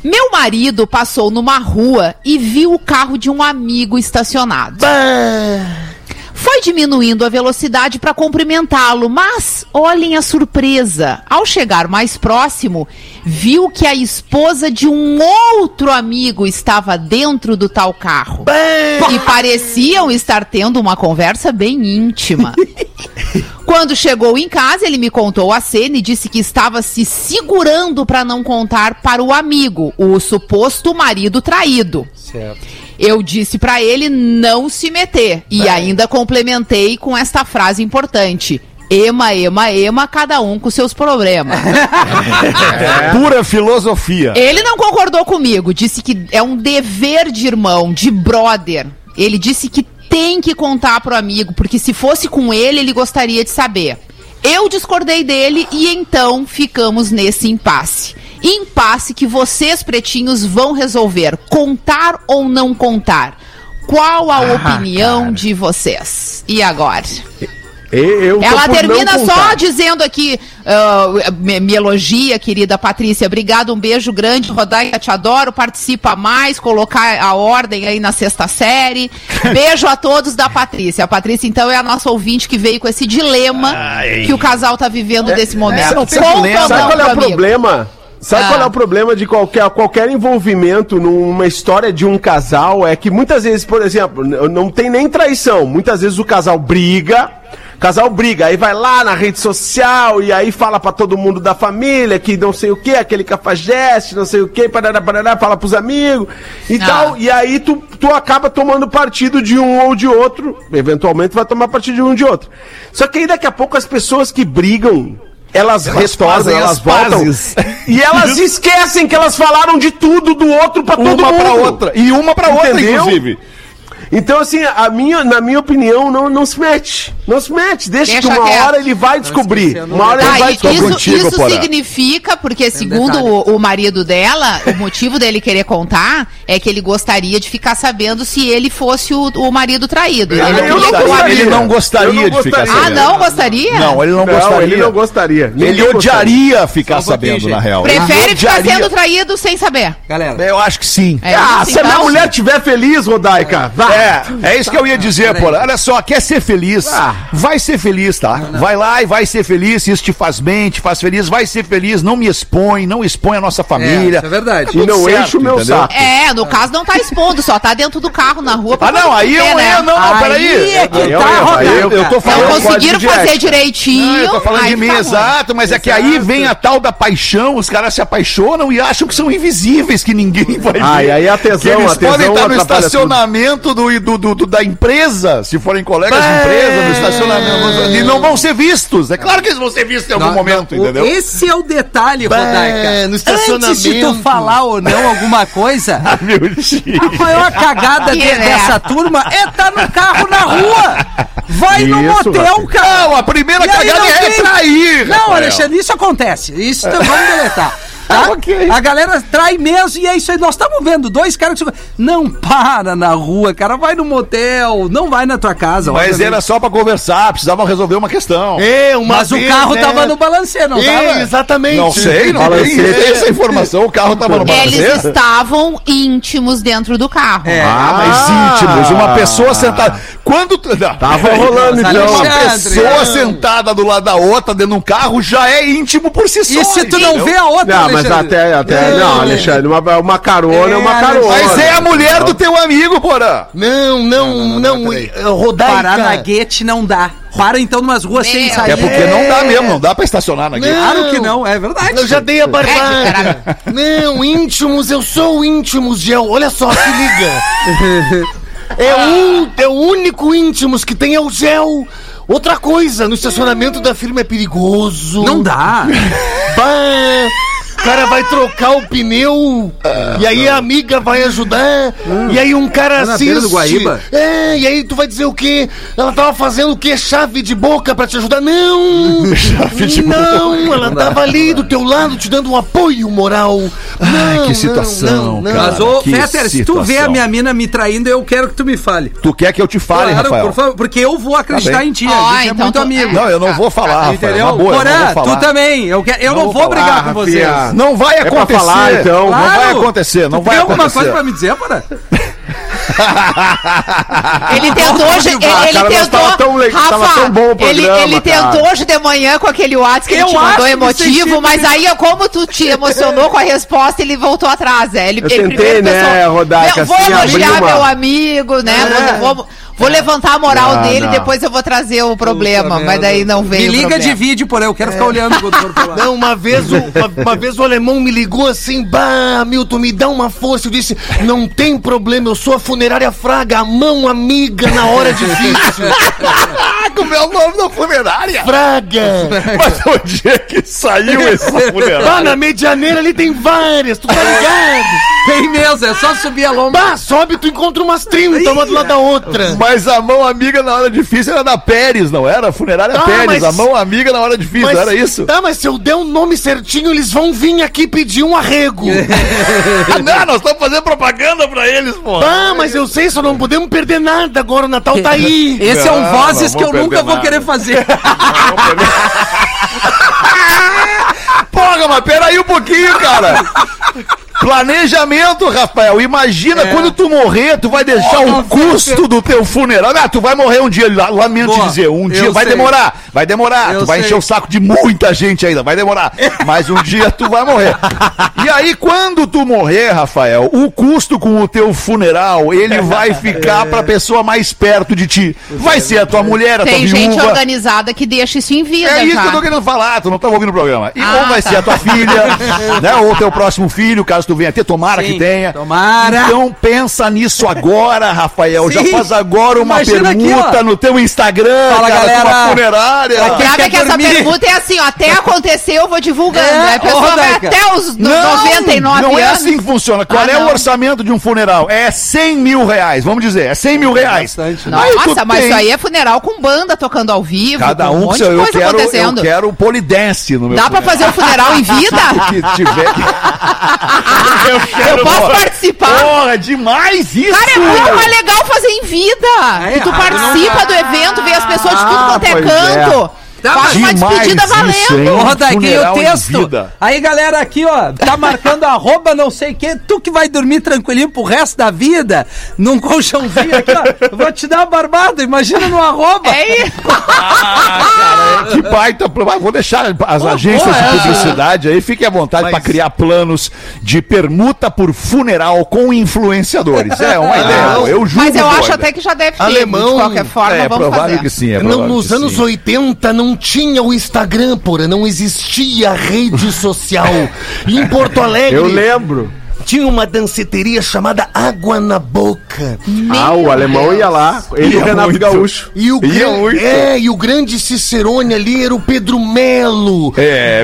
Meu marido passou numa rua e viu o carro de um amigo estacionado. Foi diminuindo a velocidade para cumprimentá-lo, mas olhem a surpresa. Ao chegar mais próximo, viu que a esposa de um outro amigo estava dentro do tal carro. E pareciam estar tendo uma conversa bem íntima. Quando chegou em casa, ele me contou a cena e disse que estava se segurando para não contar para o amigo, o suposto marido traído. Certo. Eu disse pra ele não se meter e ainda complementei com esta frase importante: Ema, ema, ema, cada um com seus problemas. Pura filosofia. Ele não concordou comigo, disse que é um dever de irmão, de brother. Ele disse que tem que contar pro amigo, porque se fosse com ele, ele gostaria de saber. Eu discordei dele e então ficamos nesse impasse. Impasse que vocês, pretinhos, vão resolver: contar ou não contar. Qual a opinião de vocês? E agora? Eu Ela termina só dizendo aqui, ah, me, me elogia, querida Patrícia. Obrigado, um beijo grande. Rodaica, te adoro. Participa mais, colocar a ordem aí na sexta série. Beijo a todos da Patrícia. A Patrícia, então, é a nossa ouvinte que veio com esse dilema que o casal tá vivendo nesse momento. não tem Conta dilema. ou Sabe não qual é o amigo? problema? Sabe Ah. qual é o problema de qualquer, qualquer envolvimento numa história de um casal? É que muitas vezes, por exemplo, não tem nem traição. Muitas vezes o casal briga, o casal briga, aí vai lá na rede social e aí fala pra todo mundo da família que não sei o que, aquele cafajeste, não sei o que, parará, parará, fala pros amigos e Ah. tal. E aí tu, tu acaba tomando partido de um ou de outro. Eventualmente vai tomar partido de um ou de outro. Só que aí daqui a pouco as pessoas que brigam. Elas, retornam, fazem elas as voltam. pazes. E elas esquecem que elas falaram de tudo do outro pra todo Uma mundo. pra outra. E uma pra outra, inclusive. Então, assim, a minha, na minha opinião, não, não se mete. Não se mete. Deixa, Deixa que uma quieto. hora ele vai descobrir. Uma hora ele Tá, vai e descobrir. isso, contigo, isso significa, porque segundo detalhe. o, o marido dela, o motivo dele querer contar é que ele gostaria de ficar sabendo se ele fosse o, o marido traído. Ah, ele não gostaria. Ele não gostaria não de ficar gostaria. Ah, sabendo. não gostaria? Não, ele não, Não, gostaria. ele não gostaria. Ele Ninguém odiaria ficar Só um pouquinho, sabendo, na real. Prefere Ele ficar odiaria. sendo traído sem saber. Galera, Eu acho que sim. É Ah, se a minha então? mulher estiver feliz, Rodaica, vai. É, é isso que eu ia dizer, pô. Olha só, quer ser feliz? Ah. Vai ser feliz, tá? Vai lá e vai ser feliz. Se isso te faz bem, te faz feliz, vai ser feliz. Não me expõe, não expõe a nossa família. isso é verdade. tudo E não certo, enche o meu entendeu? saco. É, no caso não tá expondo, só tá dentro do carro na rua. pra Ah, não, aí eu né? não, não, não, Aí peraí. é que Eu- tá, eu, tô falando Não conseguiram de fazer direitinho. Não, eu tô falando de mim, tá exato, mas é que aí vem a tal da paixão, os caras se apaixonam e acham que são invisíveis, que ninguém vai ver. Ah, e aí a tesão, que eles a tesão podem estar no estacionamento do, do, do- do- da empresa, se forem colegas de empresa, no estacionamento, e não vão ser vistos. É claro que eles vão ser vistos em algum Não, momento, não, entendeu? Esse é o detalhe, Bah, Rodaica. no Antes de tu estacionamento. falar ou não alguma coisa, Chico. a maior cagada de- dessa turma é tá no carro na rua. Vai no Isso, motel, Rafinha. cara. Não, a primeira E cagada é tem- trair, Não, Rafael. Alexandre, isso acontece. Isso então, vamos deletar. Tá? Ok. A galera trai mesmo e é isso aí. Nós estamos vendo dois caras que. Não para na rua, cara. Vai no motel, não vai na tua casa. Mas obviamente. era só pra conversar, precisavam resolver uma questão. É, uma Mas o vez, carro né? tava no balanceiro, não É, tava? exatamente. Não sei, não tem essa informação. O carro tava no Eles balanceiro. estavam íntimos dentro do carro. É. Ah, mas íntimos, uma pessoa sentada. Quando tu. Não, Tava rolando, então. Uma pessoa sentada do lado da outra dentro de um carro já é íntimo por si só. E se tu não vê a outra, Não, mas até, até não, Alexandre, uma, uma carona é, uma É, carona. Mas é a mulher do teu amigo, porra. Não, não, não. eh, Rodaica. Parar na guete não dá. Para então numas ruas sem Meu. sair. É porque não dá mesmo, não dá pra estacionar na guia. Claro que não, é verdade. Eu já dei a barbada. caralho. Não, íntimos, eu sou íntimos, Gel. Olha só, se liga. É, um, é o único íntimos que tem é o gel. Outra coisa, no estacionamento da firma é perigoso. Não dá. Bah, cara vai trocar o pneu e aí a amiga vai ajudar e aí um cara assiste. beira do Guaíba? É, e aí tu vai dizer o quê? Ela tava fazendo o quê? Chave de boca pra te ajudar? Não! Chave de não, ela tava ali do teu lado te dando um apoio moral. Ai, Não, que situação, não, não, cara. Mas, ô, que Fetter, se tu vê a minha mina me traindo, eu quero que tu me fale. Tu quer que eu te fale, Claro, Rafael? por favor, porque eu vou acreditar Tá em ti. A gente é então muito tu- amigo. Não, eu não vou falar, Rafael. Entendeu? Boa, eu não Porã, vou falar. tu também. Eu, quero, eu Não não, vou vou falar, brigar com vocês. Não vai É pra acontecer. falar, então. Não vai Claro. acontecer, não Tu vai tem alguma acontecer. coisa pra me dizer, Porã? Ele tentou hoje. Ele, Ah, ele tentou. tão Rafa, tão bom o ele, programa, ele cara. tentou hoje de manhã com aquele WhatsApp que ele Eu te mandou emotivo, mas aí, como tu te emocionou com a resposta, ele voltou atrás. É. Ele, Eu ele tentei, né, Rodaica, "Meu, Vou assim, elogiar abrir uma- meu amigo, né? É. Vou, vou, vou levantar a moral Não, dele, não. depois eu vou trazer o problema. Mas daí não veio. Me liga de vídeo, Porã. Eu quero ficar olhando quando for falar. Não, uma vez, o, uma, uma vez o alemão me ligou assim, bah, Milton, me dá uma força. Eu disse, não tem problema, eu sou a funerária Fraga, a mão amiga na hora difícil. Como é o nome da funerária? Fraga! Mas onde é que saiu essa Bah, funerária? na medianeira ali tem várias, tu tá ligado? Tem mesmo, é só subir a lomba. Bah, sobe, tu encontra umas 30, uma do lado da outra. Mas a mão amiga na hora difícil era da Pérez, não era? A funerária Ah, Pérez, mas- a mão amiga na hora difícil, Mas- era isso? Tá, mas se eu der o nome certinho, eles vão vir aqui pedir um arrego. Ah, não, nós estamos fazendo propaganda pra eles, pô. Ah, mas eu sei, só não podemos perder nada agora, o Natal tá aí. Esse é um Não, vozes não que eu nunca perder vou nada. querer fazer. Porra, mas peraí um pouquinho, cara. Planejamento, Rafael. Imagina quando tu morrer, tu vai deixar o custo do teu funeral. Ah, tu vai morrer um dia, la- lamento Boa, te dizer, um dia vai sei. demorar, vai demorar. Eu tu vai sei. encher o saco de muita gente ainda, vai demorar. Mas um dia tu vai morrer. E aí, quando tu morrer, Rafael, o custo com o teu funeral, ele vai ficar pra pessoa mais perto de ti. Vai ser a tua mulher, a tua Tem gente viúva. organizada que deixa isso em vida. É isso já. que eu tô querendo falar, tu não tava ouvindo o programa. E Ah, ou vai tá. ser a tua filha, né? Ou teu próximo filho, caso tu venha ter, tomara Sim, que tenha. tomara. Então pensa nisso agora, Rafael. Já Sim. faz agora uma Imagina aqui, permuta ó. no teu Instagram, Fala, cara, galera. uma funerária. Aqui Sabe quer que essa dormir? pergunta é assim, ó, até acontecer eu vou divulgando. É, né? A pessoa vai até os Não, 99 não é anos. assim que funciona. Qual Ah, é o não. orçamento de um funeral? É 100 mil reais, vamos dizer, é 100 mil reais. bastante, Aí tu Nossa, mas tem- isso aí é funeral com banda tocando ao vivo. Cada com um, um monte seu, de eu coisa quero, eu quero polidense no meu Dá pra funeral. fazer o funeral em vida? que tiver que... eu, quero, Eu posso porra. participar? Porra, demais isso! Cara, é muito mais legal fazer em vida. é? que tu Ah, participa do evento, vê as pessoas de tudo quanto é pois canto. Tá, Faz uma Demais despedida isso, valendo. Ô, Rodaquinho, Funeral o texto. Aí, galera, aqui, ó, tá marcando arroba não sei o quê. Tu que vai dormir tranquilinho pro resto da vida, num colchãozinho aqui, ó. Eu vou te dar uma barbada, imagina no arroba. É isso. Baita. Mas Vou deixar as agências de publicidade aí, fiquem à vontade para criar planos de permuta por funeral com influenciadores. É uma ideia. boa. Eu juro. Mas eu acho até que já deve ter, Alemão, de qualquer forma, É vamos provável fazer. que sim. É Não, provável nos que anos sim. 80 não tinha o Instagram, porra, não existia rede social. Em Porto Alegre Eu lembro. Tinha uma danceteria chamada Água na Boca. Ah, o alemão ia lá. Ele e o Ia Renato muito. Gaúcho. E o, Ia gran- é, e o grande Cicerone ali era o Pedro Melo. É,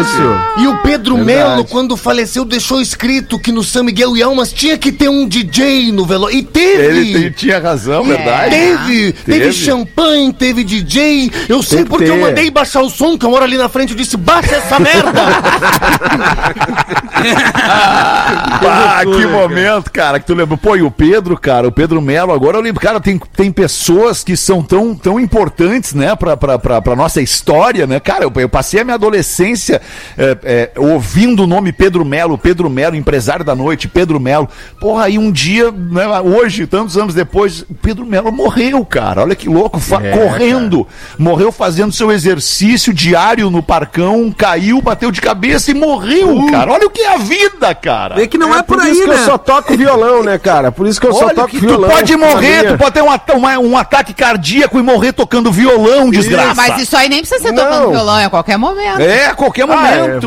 Isso. E o Pedro Verdade. Melo, quando faleceu, deixou escrito que no São Miguel e Almas tinha que ter um DJ no velório. E teve! Ele tem- tinha razão, verdade. Teve, teve, Teve. champanhe, teve DJ. Eu sei Tem porque eu mandei baixar o som, que eu moro ali na frente. Eu disse: baixa essa merda! Ah, que momento, cara, que tu lembra. Pô, e o Pedro, cara, o Pedro Melo, agora eu lembro, cara, tem, tem pessoas que são tão, tão importantes, né, pra, pra, pra, pra nossa história, né? Cara, eu, eu passei a minha adolescência é, é, ouvindo o nome Pedro Melo, Pedro Melo, empresário da noite, Pedro Melo. Porra, aí um dia, né, hoje, tantos anos depois, o Pedro Melo morreu, cara. Olha que louco, fa- correndo. Morreu fazendo seu exercício diário no parcão, caiu, bateu de cabeça e morreu, cara. Olha o que é a vida, cara. Vê que não é, por, Por aí, isso que né? eu só toco violão, né, cara? Por isso que eu só Olha toco que violão. tu pode morrer, minha- tu pode ter um, uma- um ataque cardíaco e morrer tocando violão, desgraça. Ah, mas isso aí nem precisa ser Não. tocando violão, é a qualquer momento. É, a qualquer Ah, é.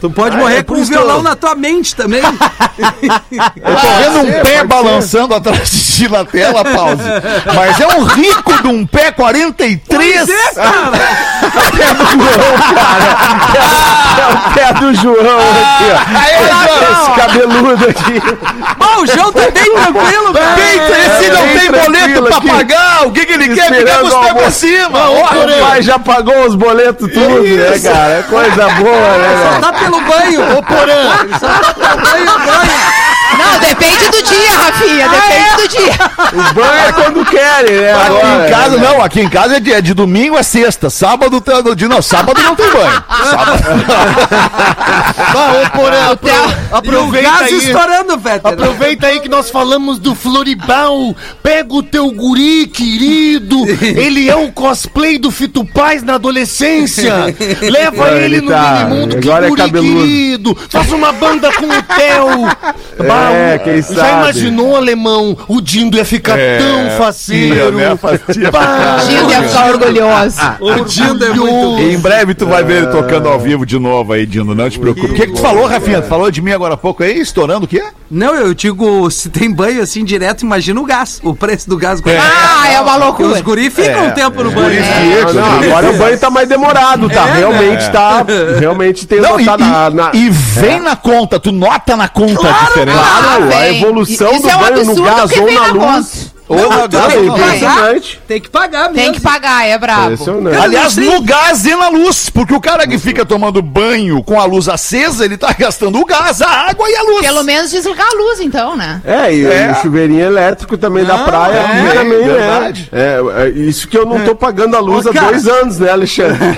Tu pode Ah, morrer é com um violão eu- na tua mente também. Eu tô vendo um ser, pé balançando atrás de ti na tela, pause. Mas é um rico de um pé 43. Pois é, cara. É o pé do João aqui, ó. Esse cabeludo aqui. Bom, o João tá bem tranquilo, cara. Eita, esse não bem tem boleto pra aqui. pagar. O que, que ele quer? Esperando com os o pés pra cima. O Olha, pai já pagou os boletos tudo, né, Isso. cara? É coisa boa, né, velho? Pelo banho. Ô, Porã. Só tá pelo banho, banho. Não, depende do dia, Rafinha, depende do dia. O banho é quando querem, né? Aqui agora, em casa, né? não, aqui em casa é de, é de domingo a sexta. Sábado tem de não, sábado não tem banho. Sábado. Bah, ô, Porã, apro- Theo- E o aproveita gás aí. estourando, Fetter. Aproveita aí que nós falamos do Floribal. Pega o teu guri, querido. Ele é o cosplay do Fito Paz na adolescência. Leva Não, ele, ele no tá- Minimundo, que agora é guri cabeludo. querido. Faz uma banda com o Theo. Bah, É, o- quem Já sabe? imaginou, alemão? O Dindo ia ficar É, tão faceiro. né. Bah, Gil ia ficar orgulhoso. O Dindo é muito... Em breve tu vai ver ele tocando ao vivo de novo aí, Dino, não te preocupe. O que, que tu falou, Rafinha? Tu falou de mim agora há pouco aí, estourando o quê? Não, eu digo, se tem banho assim direto, imagina o gás. O preço do gás. Ah, é uma loucura. os guri ficam um tempo no banho. Não, não, agora o banho tá mais demorado, tá? realmente tá. Realmente tem Não, e, na, e- na- e vem na conta, tu nota na conta a diferença. Claro, a vem. evolução Isso do é um banho no gás ou na luz. Ou Não, tem é que pagar. impressionante. Tem que pagar mesmo. Tem que pagar, é brabo. Aliás, no gás e na luz, porque o cara que fica tomando banho com a luz acesa, ele tá gastando o gás, a água e a luz. Pelo menos desligar a luz, então, né? É, e É. o chuveirinho elétrico também da praia é, também, verdade. né? É, é, isso que eu não tô pagando a luz Ô, há cara. dois anos, né, Alexandre?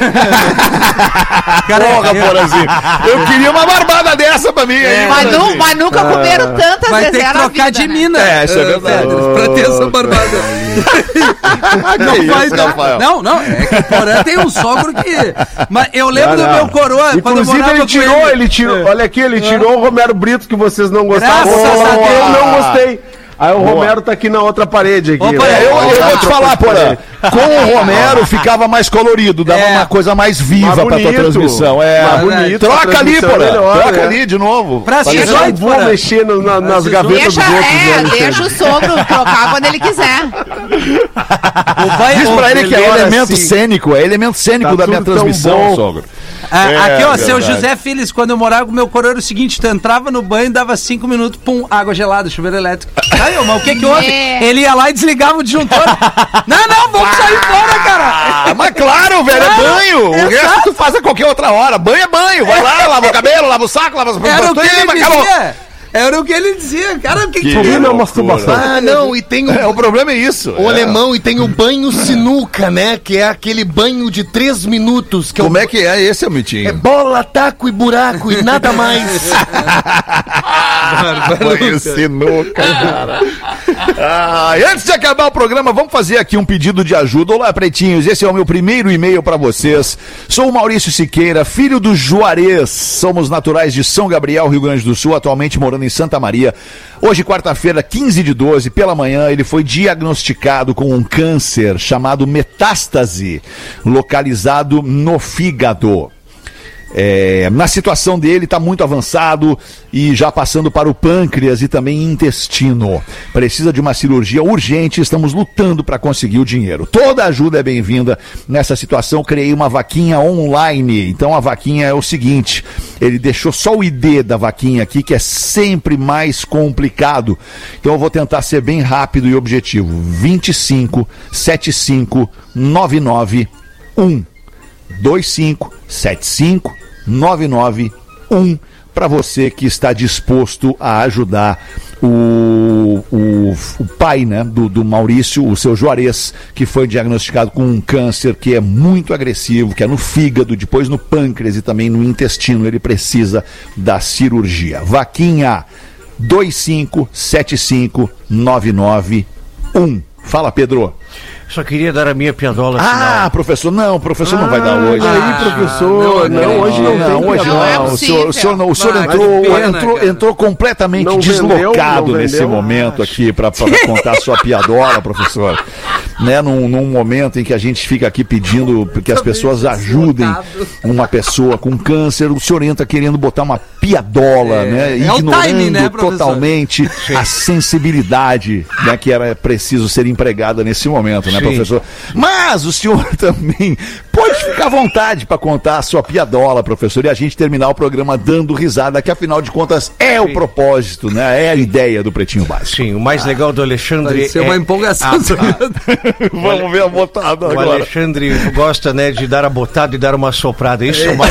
Porra, é- Porazinho. Eu queria uma barbada dessa pra mim aí, Mas, nu- mas nunca comeram tantas Vai vezes ter que trocar vida, de né? mina. É, isso é verdade. Fetter, pra ter essa barbada. não Não dar. Rafael. Não, não, é que o Porã tem um sogro que. Mas eu lembro do Não, não. meu coroa, eu Inclusive, ele tirou, ele. ele tirou, olha aqui, ele tirou o Romero Brito que vocês não gostavam. Graças Boa. a Deus. Eu não gostei. Aí o Romero tá aqui na outra parede aqui. Opa, né? É, eu, eu vou te falar, Porã. Com o Romero ficava mais colorido, dava É. uma coisa mais viva Mais pra tua transmissão. É. Mais bonito, Troca ali, Porã. é melhor, Troca né? ali de novo. Deixar- não vou mexer no- na- nas gavetas Deixa, dos outros, né, é, deixa o sogro trocar quando ele quiser. O pai, Diz pra ele que é elemento assim. cênico, é elemento cênico Tá da minha transmissão, sogro. Ah, É, aqui, ó, verdade. seu José Filhos, quando eu morava com meu coroa, era o seguinte: tu entrava no banho, dava cinco minutos, pum, água gelada, chuveiro elétrico. Aí, ô, mas o que que houve? É. Ele ia lá e desligava o disjuntor. não, não, vamos sair fora, cara. Ah, mas claro, velho, é banho. O exato. resto tu faz a qualquer outra hora. Banho é banho. Vai lá, lava o cabelo, lava o saco, lava as Era o que ele acabou. Era o que ele dizia, cara. O que, que, Que Sim, não, loucura. masturbação. Ah, não, e tem o, É, o problema é isso. o alemão e tem o banho sinuca, né? Que é aquele banho de três minutos. Que Como é, é que é esse, o, é bola, taco e buraco e nada mais. Banho sinuca, cara. Ah, antes de acabar o programa, vamos fazer aqui um pedido de ajuda. Olá, pretinhos. Esse é o meu primeiro e-mail para vocês. Sou o Maurício Siqueira, filho do Juarez. Somos naturais de São Gabriel, Rio Grande do Sul, atualmente morando em Santa Maria. Hoje, quarta-feira, 15 de 12, pela manhã, ele foi diagnosticado com um câncer chamado metástase, localizado no fígado. É, na situação dele está muito avançado e já passando para o pâncreas e também intestino. Precisa de uma cirurgia urgente, estamos lutando para conseguir o dinheiro. Toda ajuda é bem-vinda. Nessa situação, criei uma vaquinha online. Então a vaquinha é o seguinte: ele deixou só o ID da vaquinha aqui, que é sempre mais complicado. Então eu vou tentar ser bem rápido e objetivo. 25 75 99 1 2575991 para você que está disposto a ajudar o, o, o pai né, do, do Maurício, o seu Juarez, que foi diagnosticado com um câncer que é muito agressivo, que é no fígado, depois no pâncreas e também no intestino. Ele precisa da cirurgia. Vaquinha 2575991. Fala, Pedro. Só queria dar a minha piadola Ah, professor, não, professor não vai dar hoje. Aí, professor, não, hoje não, tem hoje não. é o senhor, o senhor, não- o senhor Vai, entrou, pena, entrou, cara. entrou completamente Não vendeu, deslocado não nesse vendeu. momento aqui para contar sua piadola, professor. Né, num, num momento em que a gente fica aqui pedindo que as pessoas ajudem uma pessoa com câncer, o senhor entra querendo botar uma piadola, né, é ignorando timing, né, totalmente a sensibilidade né, que era preciso ser empregada nesse momento, né, Sim. professor? Mas o senhor também pode ficar à vontade para contar a sua piadola, professor, e a gente terminar o programa dando risada, que afinal de contas é o propósito, né? É a ideia do Pretinho Básico. Sim, o mais legal do Alexandre Pareceu é... uma empolgação. Vamos ver a botada O agora. Alexandre gosta, né, de dar a botada e dar uma soprada. Isso é o legal.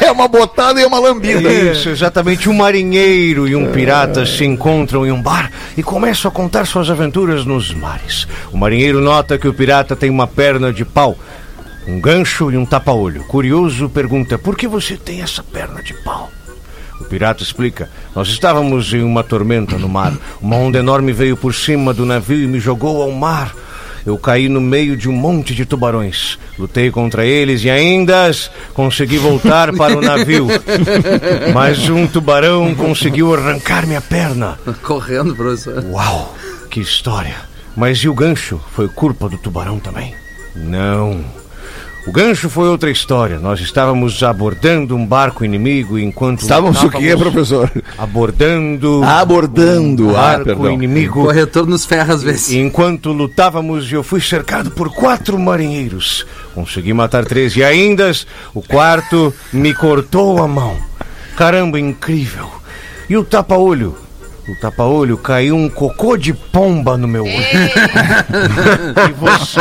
É uma botada e uma lambida. Isso, exatamente. Um marinheiro e um pirata se encontram em um bar e começam a contar suas aventuras nos mares. O marinheiro nota que o pirata tem uma perna de pau, um gancho e um tapa-olho. Curioso, pergunta: por que você tem essa perna de pau? O pirata explica: Nós estávamos em uma tormenta no mar. Uma onda enorme veio por cima do navio e me jogou ao mar. Eu caí no meio de um monte de tubarões. Lutei contra eles e ainda consegui voltar para o navio. Mas um tubarão conseguiu arrancar minha perna. Correndo, professor. Uau, que história. Mas e o gancho? Foi culpa do tubarão também? Não. O gancho foi outra história. Nós estávamos abordando um barco inimigo enquanto. Estávamos o quê, professor? Abordando. Abordando. um Ah, barco perdão. inimigo. Corretor nos ferra às vezes. Enquanto lutávamos, eu fui cercado por quatro marinheiros. Consegui matar três e ainda o quarto me cortou a mão. Caramba, incrível. E o tapa-olho? O tapa-olho caiu um cocô de pomba no meu olho. e, você,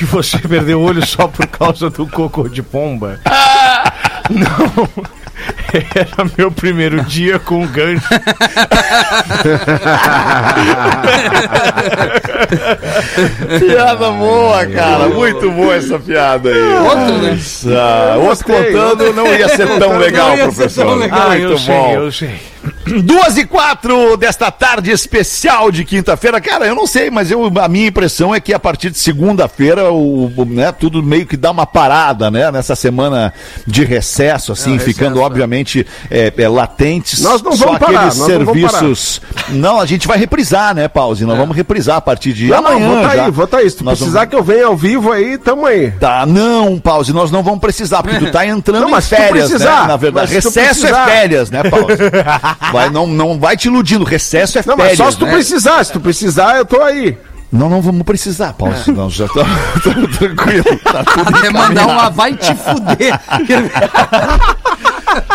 e você perdeu o olho só por causa do cocô de pomba? Não. Era meu primeiro dia com o gancho. Piada boa, cara. Muito boa essa piada aí. Outro, né? Nossa, outro contando não ia ser tão legal, professor. tão legal. Ah, Muito eu sei, bom. eu sei. Duas e quatro desta tarde especial de quinta-feira. Cara, eu não sei, mas eu, a minha impressão é que a partir de segunda-feira, o, o, né, tudo meio que dá uma parada, né? Nessa semana de recesso, assim, É, ficando, recesso, obviamente, é, é, latentes. Nós não só vamos parar, aqueles nós não vamos serviços. Não, a gente vai reprisar, né, Pause? Nós vamos reprisar a partir de Não, não, amanhã. vota já. aí, vota aí. Se tu Nós precisar vamos- que eu venha ao vivo aí, tamo aí. Tá, não, Pause, nós não vamos precisar, porque tu tá entrando Não, em mas tu férias, precisar, né? Na verdade, recesso é férias, né, Pause? Vai, não, não vai te iludindo, recesso é Não, férias, mas só se tu né? precisar. Se tu precisar, eu tô aí. Não, não vamos precisar, Pause. Não, já tô, tô tranquilo. Tá tudo Até mandar um lá, vai te fuder.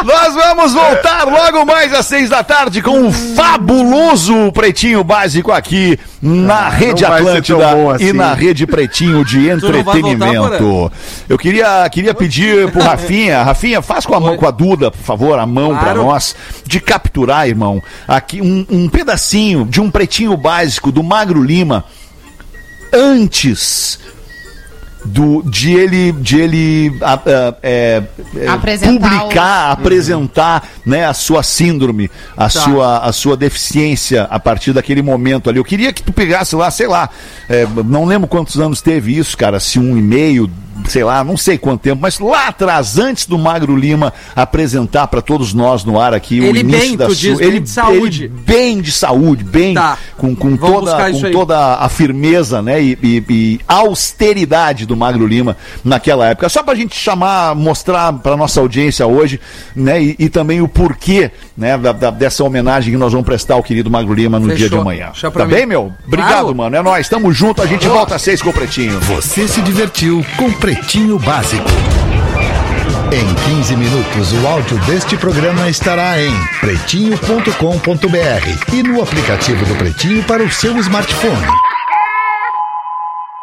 Nós vamos voltar logo mais às seis da tarde com o fabuloso Pretinho Básico aqui na Rede Ah, ser Atlântida bom e assim. na Rede Pretinho de voltar, Entretenimento. Eu queria, queria pedir pro Rafinha, Rafinha, faz com a mão, com a Duda, por favor, a mão pra Claro. nós, de capturar, irmão, aqui um, um pedacinho de um Pretinho Básico do Magro Lima antes do, de ele, de ele a- a- é, é, Apresentar publicar, apresentar né, a sua síndrome, a, sua, a sua deficiência a partir daquele momento ali. Eu queria que tu pegasse lá, sei lá, é, não lembro quantos anos teve isso, cara, se um e meio, sei lá, não sei quanto tempo, mas lá atrás, antes do Magro Lima apresentar para todos nós no ar aqui o Ele início bem, da sua, ele de saúde. ele bem de saúde, bem Tá. com, com Vamos toda com toda a firmeza, né, e, e- e austeridade do Magro Lima naquela época. Só pra gente chamar, mostrar pra nossa audiência hoje, né, e, e também o porquê, né, da- da- dessa homenagem que nós vamos prestar ao querido Magro Lima no Fechou. dia de amanhã. Tá mim. bem, meu? Obrigado, Claro. mano. É nóis, tamo junto, a gente volta às seis com o Pretinho. Você se divertiu com Pretinho Básico. Em 15 minutos, o áudio deste programa estará em pretinho.com.br e no aplicativo do Pretinho para o seu smartphone.